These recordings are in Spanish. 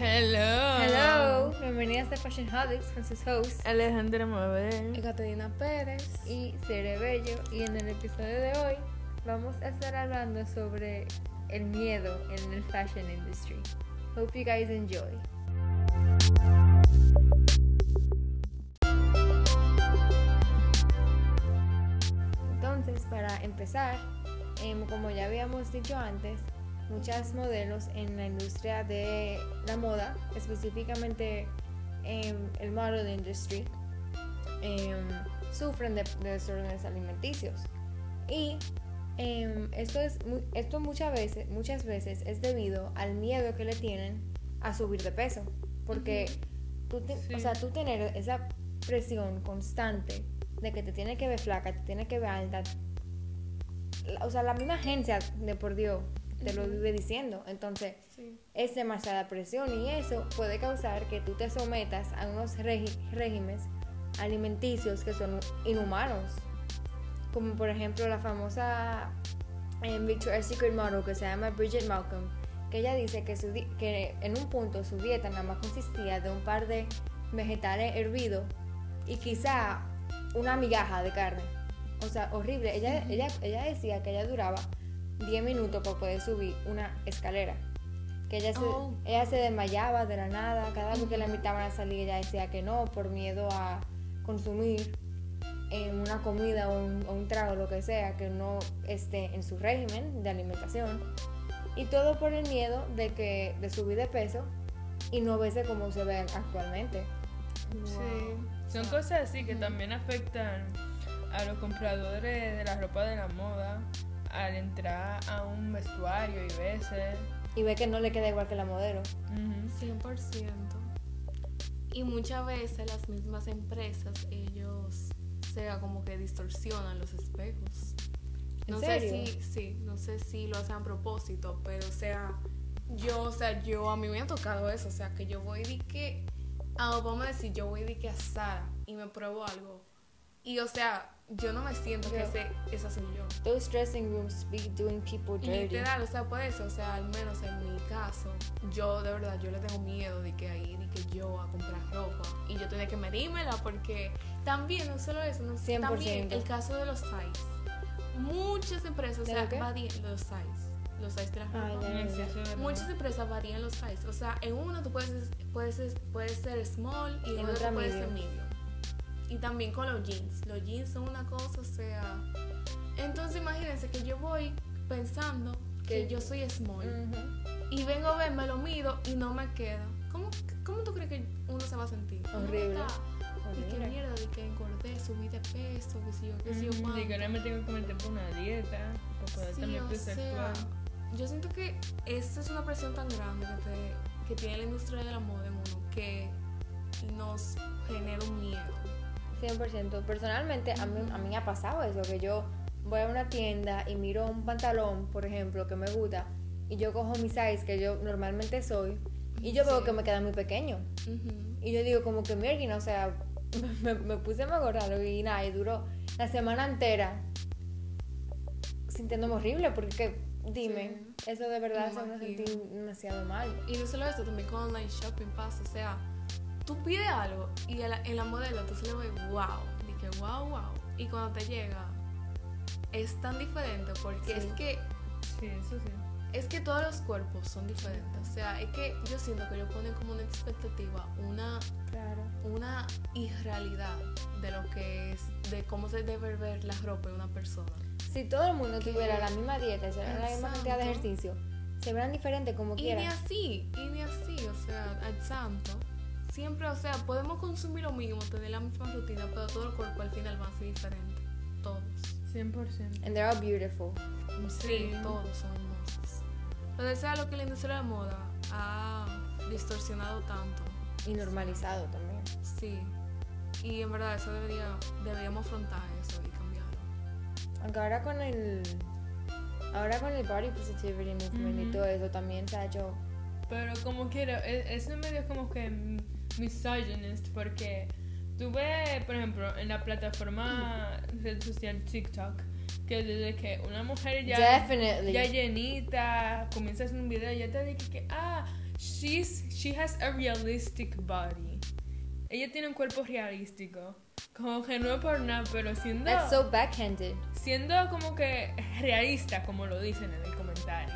Hello. Hello, bienvenidas a Fashion Holics con sus hosts Alejandra Mabel. Y Catalina Pérez. y Cere Bello. Y en el episodio de hoy vamos a estar hablando sobre el miedo en el fashion industry. Hope you guys enjoy. Entonces, para empezar, em, como ya habíamos dicho antes, muchas modelos en la industria de la moda, específicamente en el model industry, em, sufren de, de desórdenes alimenticios. Y em, esto, es, esto muchas, veces, muchas veces es debido al miedo que le tienen a subir de peso. Porque tú, te- Sí. o sea, tú tener esa presión constante de que te tiene que ver flaca, te tiene que ver alta, o sea, la misma agencia de por Dios te lo vive diciendo. Entonces, Sí. es demasiada presión y eso puede causar que tú te sometas a unos regímenes alimenticios que son inhumanos. Como por ejemplo la famosa eh, Victoria's Secret model que se llama Bridget Malcolm, que ella dice que, su que en un punto su dieta nada más consistía de un par de vegetales hervidos y quizá una migaja de carne. O sea, horrible. Ella, ella, ella decía que ella duraba 10 minutos para poder subir una escalera. Que ella se, Oh. ella se desmayaba de la nada. Cada vez que la invitaban a salir, ella decía que no, por miedo a consumir en una comida o un, o un trago, lo que sea, que no esté en su régimen de alimentación. Y todo por el miedo de que de subir de peso y no verse como se ve actualmente. Sí. Son cosas así que también afectan a los compradores de la ropa de la moda al entrar a un vestuario y verse. Y ve que no le queda igual que la modelo. Ujú. 100%. Y muchas veces las mismas empresas, ellos, sea, como que distorsionan los espejos. ¿En No serio? sé si, sí, no sé si lo hacen a propósito, pero o sea, yo, o sea, yo, a mí me ha tocado eso, o sea, que yo voy de que, ah, vamos a decir, yo voy de que a Sara y me pruebo algo. Y o sea, yo no me siento que ese, esa soy yo. Those dressing rooms be doing people dirty. Literal, o sea, por eso, o sea, al menos en mi caso, yo de verdad, yo le tengo miedo de que ahí, de que yo a comprar ropa y yo tenía que medírmela porque también, no solo eso, no, 100%. también el caso de los size. Muchas empresas, o ¿De sea, varían los size, los size de la ropa. verdad. Muchas empresas varían los size, o sea, en uno tú puedes, puedes, puedes ser small y en, En otro puedes ser medium. Y también con los jeans. Los jeans son una cosa, o sea. Entonces imagínense que yo voy pensando que yo soy small. Ujú. Y vengo a ver, me lo mido y no me queda. ¿Cómo, cómo tú crees que uno se va a sentir? Horrible. Y Horrible. mierda, de que engordé, subí de peso, que si yo, que si yo cuánto. Que ahora me tengo que meter por una dieta para Sí, también o sea, yo siento que esta es una presión tan grande que, te- que tiene la industria de la moda en uno que nos genera un miedo. 100%. Personalmente, a mí, a mí me ha pasado eso, que yo voy a una tienda y miro un pantalón, por ejemplo, que me gusta, y yo cojo mi size, que yo normalmente soy, y yo veo Sí. que me queda muy pequeño. Ujú. Y yo digo, como que mierda, o sea, me, me puse más raro y nada, y duró la semana entera sintiéndome horrible, porque que, dime, eso de verdad Me se me sentí demasiado mal. Y no solo eso, también con online shopping pasa. O sea, tú pides algo y en la, en la modelo tú se le ve wow. Y que wow, wow. Y cuando te llega, es tan diferente porque Sí. es que Sí, eso sí. es que todos los cuerpos son diferentes. O sea, es que yo siento que ellos ponen como una expectativa, una, Claro. una irrealidad de lo que es, de cómo se debe ver la ropa de una persona. Si todo el mundo Que- tuviera la misma dieta y hiciera la misma cantidad de ejercicio, se verán diferentes como Y ni quieran. así, y ni así, o sea, al santo. Siempre, o sea, podemos consumir lo mismo, tener la misma rutina, pero todo el cuerpo al final va a ser diferente. Todos. 100%. And they're all beautiful. Sí, todos son hermosos. Pero eso es lo que la industria de moda ha distorsionado tanto. Y normalizado también. Sí. Y en verdad eso debería, deberíamos afrontar eso y cambiarlo. Aunque ahora con el. Ahora con el body positivity movement y Ujú. todo eso también se ha hecho. Pero como quiera, e- eso medio como que misogynist porque tú ves, por ejemplo, en la plataforma red social TikTok, que desde que una mujer ya, Definitely. ya llenita comienza a hacer un video, ya te dice que, ah, she's, she has a realistic body. Ella tiene un cuerpo realístico. Como que no por nada, pero siendo, That's so backhanded. siendo como que realista, como lo dicen en el comentario.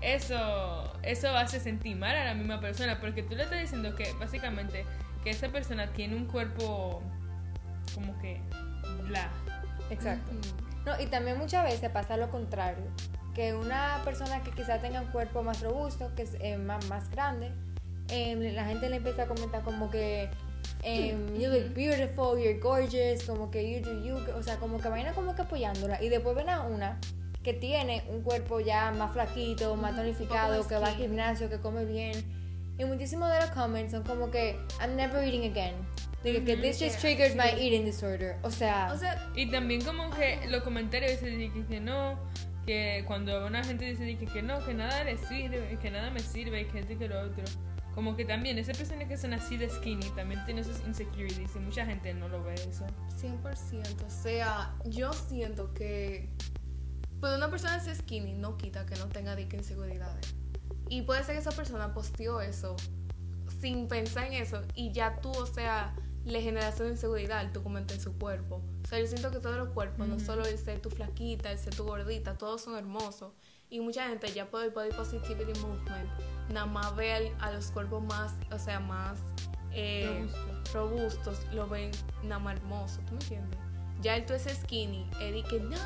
Eso, eso hace sentir mal a la misma persona, porque tú le estás diciendo que básicamente que esa persona tiene un cuerpo como que bla. Exacto. No, y también muchas veces pasa lo contrario, que una persona que quizá tenga un cuerpo más robusto, que es eh, más, más grande, em, la gente le empieza a comentar como que em, you look beautiful, you're gorgeous, como que you do you, o sea, como que vaina como que apoyándola y después ven a una que tiene un cuerpo ya más flaquito, más tonificado, que va al gimnasio, que come bien. Y muchísimos de los comments son como que I'm never eating again. Digo que this just Yeah, triggered my sí. eating disorder. O sea, O sea, Y también como que los comentarios dicen de que, que no, que cuando una gente dice de que, que no, que nada le sirve, que nada me sirve y que esto y que lo otro. Como que también esas personas que son así de skinny también tienen sus insecurities y mucha gente no lo ve eso. 100%. O sea, yo siento que pues una persona es skinny no quita que no tenga dique inseguridades. Y puede ser que esa persona posteó eso sin pensar en eso y ya tú, o sea, le generaste una inseguridad al comentar en su cuerpo. O sea, yo siento que todos los cuerpos, no solo el ser tu flaquita, el ser tu gordita, todos son hermosos. Y mucha gente ya por el Body Positivity Movement nada más ve al- a los cuerpos más, o sea, más eh, robustos, lo ven nada más hermoso, ¿tú me entiendes? Ya el tú es skinny, es de que no,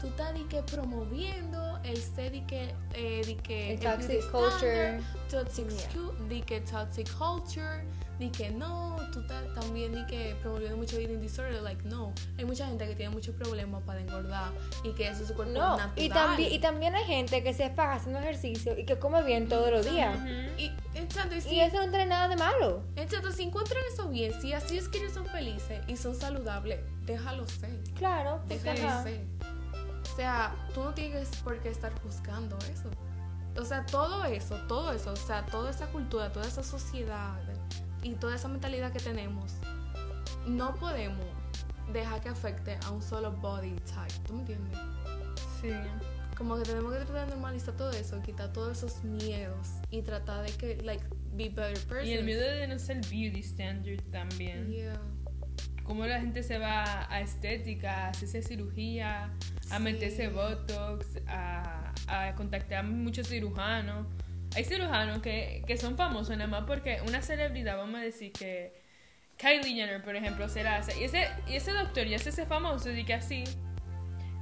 tú estás que promoviendo el ser que, eh, que El toxic culture. toxic, Yeah. que toxic culture, de que no, tú también de que promoviendo mucho eating disorder, like no, hay mucha gente que tiene muchos problemas para engordar y que eso es su cuerpo No, natural. y también, y también hay gente que se paga haciendo ejercicio y que come bien todos los días. Y, exacto, y si- Y eso no tiene nada de malo. Exacto, si encuentran eso bien, si así es que ellos son felices y son saludables, déjalo ser. Claro, pues, Déjalo ajá. ser. O sea, tú no tienes por qué estar juzgando eso. O sea, todo eso, todo eso, o sea, toda esa cultura, toda esa sociedad y toda esa mentalidad que tenemos, no podemos dejar que afecte a un solo body type. ¿Tú me entiendes? Sí. Como que tenemos que tratar de normalizar todo eso, quitar todos esos miedos y tratar de que, like, be better persons. Y el miedo de no ser beauty standard también. Yeah. Como la gente se va a estética, a hacerse cirugía, a Sí. meterse botox, a, a contactar a muchos cirujanos. Hay cirujanos que, que son famosos nada más porque una celebridad, vamos a decir que Kylie Jenner, por ejemplo, se la hace. Y ese, y ese doctor ya se hace famoso, y que así.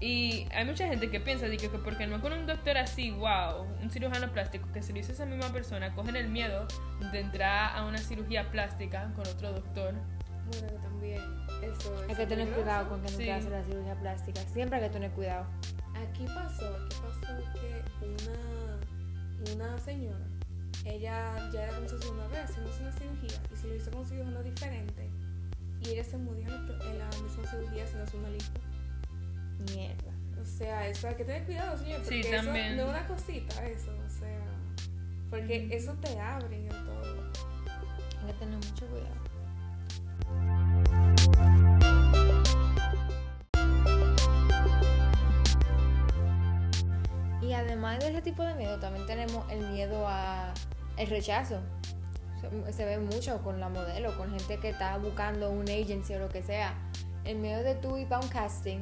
Y hay mucha gente que piensa de que, que porque no con un doctor así, wow, un cirujano plástico, que se lo hizo esa misma persona, cogen el miedo de entrar a una cirugía plástica con otro doctor. Bueno, que también eso Hay es que tener peligroso. cuidado con que no Sí. te hace la cirugía plástica. Siempre hay que tener cuidado. Aquí pasó, aquí pasó que una, una señora, ella ya era con su segunda vez haciéndose una cirugía y se lo hizo con su cirujano diferente. Y ella se murió en la, pro- en la misma cirugía haciéndose una lipo. Mierda. O sea, eso hay que tener cuidado, señor, Sí, porque eso no es una cosita, eso, o sea, porque eso te abre en todo. Hay que tener mucho cuidado. Y además de ese tipo de miedo, también tenemos el miedo a el rechazo. Se, se ve mucho con la modelo, con gente que está buscando un agency o lo que sea. El miedo de tú ir para un casting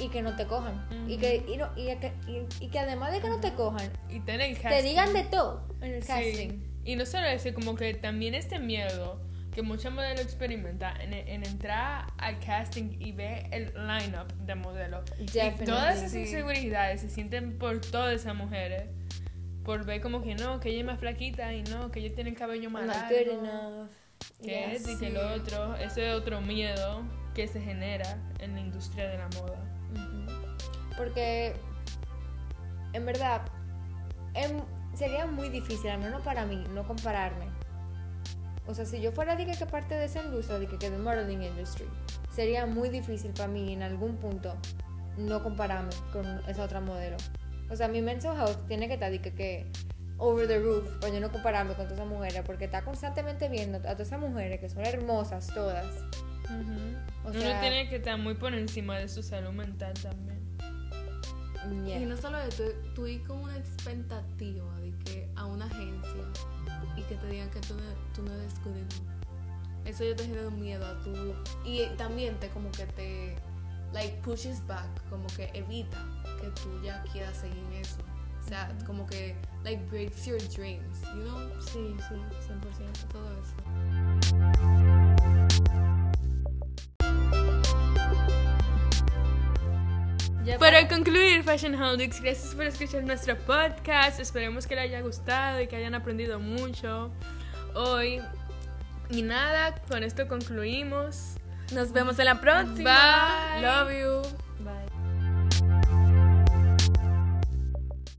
y que no te cojan. y, que, y, no- y que, y- y que además de que no te cojan, Y te digan de todo en el Sí. casting. Y no solo eso, como que también este miedo que muchas modelos experimentan en, en entrar al casting y ver el lineup de modelos. Y Definitely. todas esas inseguridades se sienten por todas esas mujeres. Por ver como que no, que ella es más flaquita y no, que ella tiene el cabello más Not largo. good enough. Que Yeah. es y que sí. lo otro. Ese es otro miedo que se genera en la industria de la moda. Porque en verdad em- sería muy difícil, al menos para mí, no compararme. O sea, si yo fuera de que, parte de esa industria, de que, de modeling industry, sería muy difícil para mí en algún punto no compararme con esa otra modelo. O sea, mi mental health tiene que estar de que, que over the roof para yo no compararme con todas esas mujeres, porque está constantemente viendo a todas esas mujeres que son hermosas todas. O Uno tiene que estar muy por encima de su salud mental también. Yeah. Y no solo eso, tú, tú ir con una expectativa de que a una agencia y que te digan que tú no, tú no eres good enough. Eso yo te genera miedo a tú. Y también te como que te like pushes back, como que evita que tú ya quieras seguir en eso. O sea, como que like breaks your dreams, you know? Sí, sí, 100%. Todo eso. Ya Para concluir, Fashion Holics, gracias por escuchar nuestro podcast. Esperemos que les haya gustado y que hayan aprendido mucho hoy. Y nada, con esto concluimos. Nos vemos en la próxima. Bye. Love you.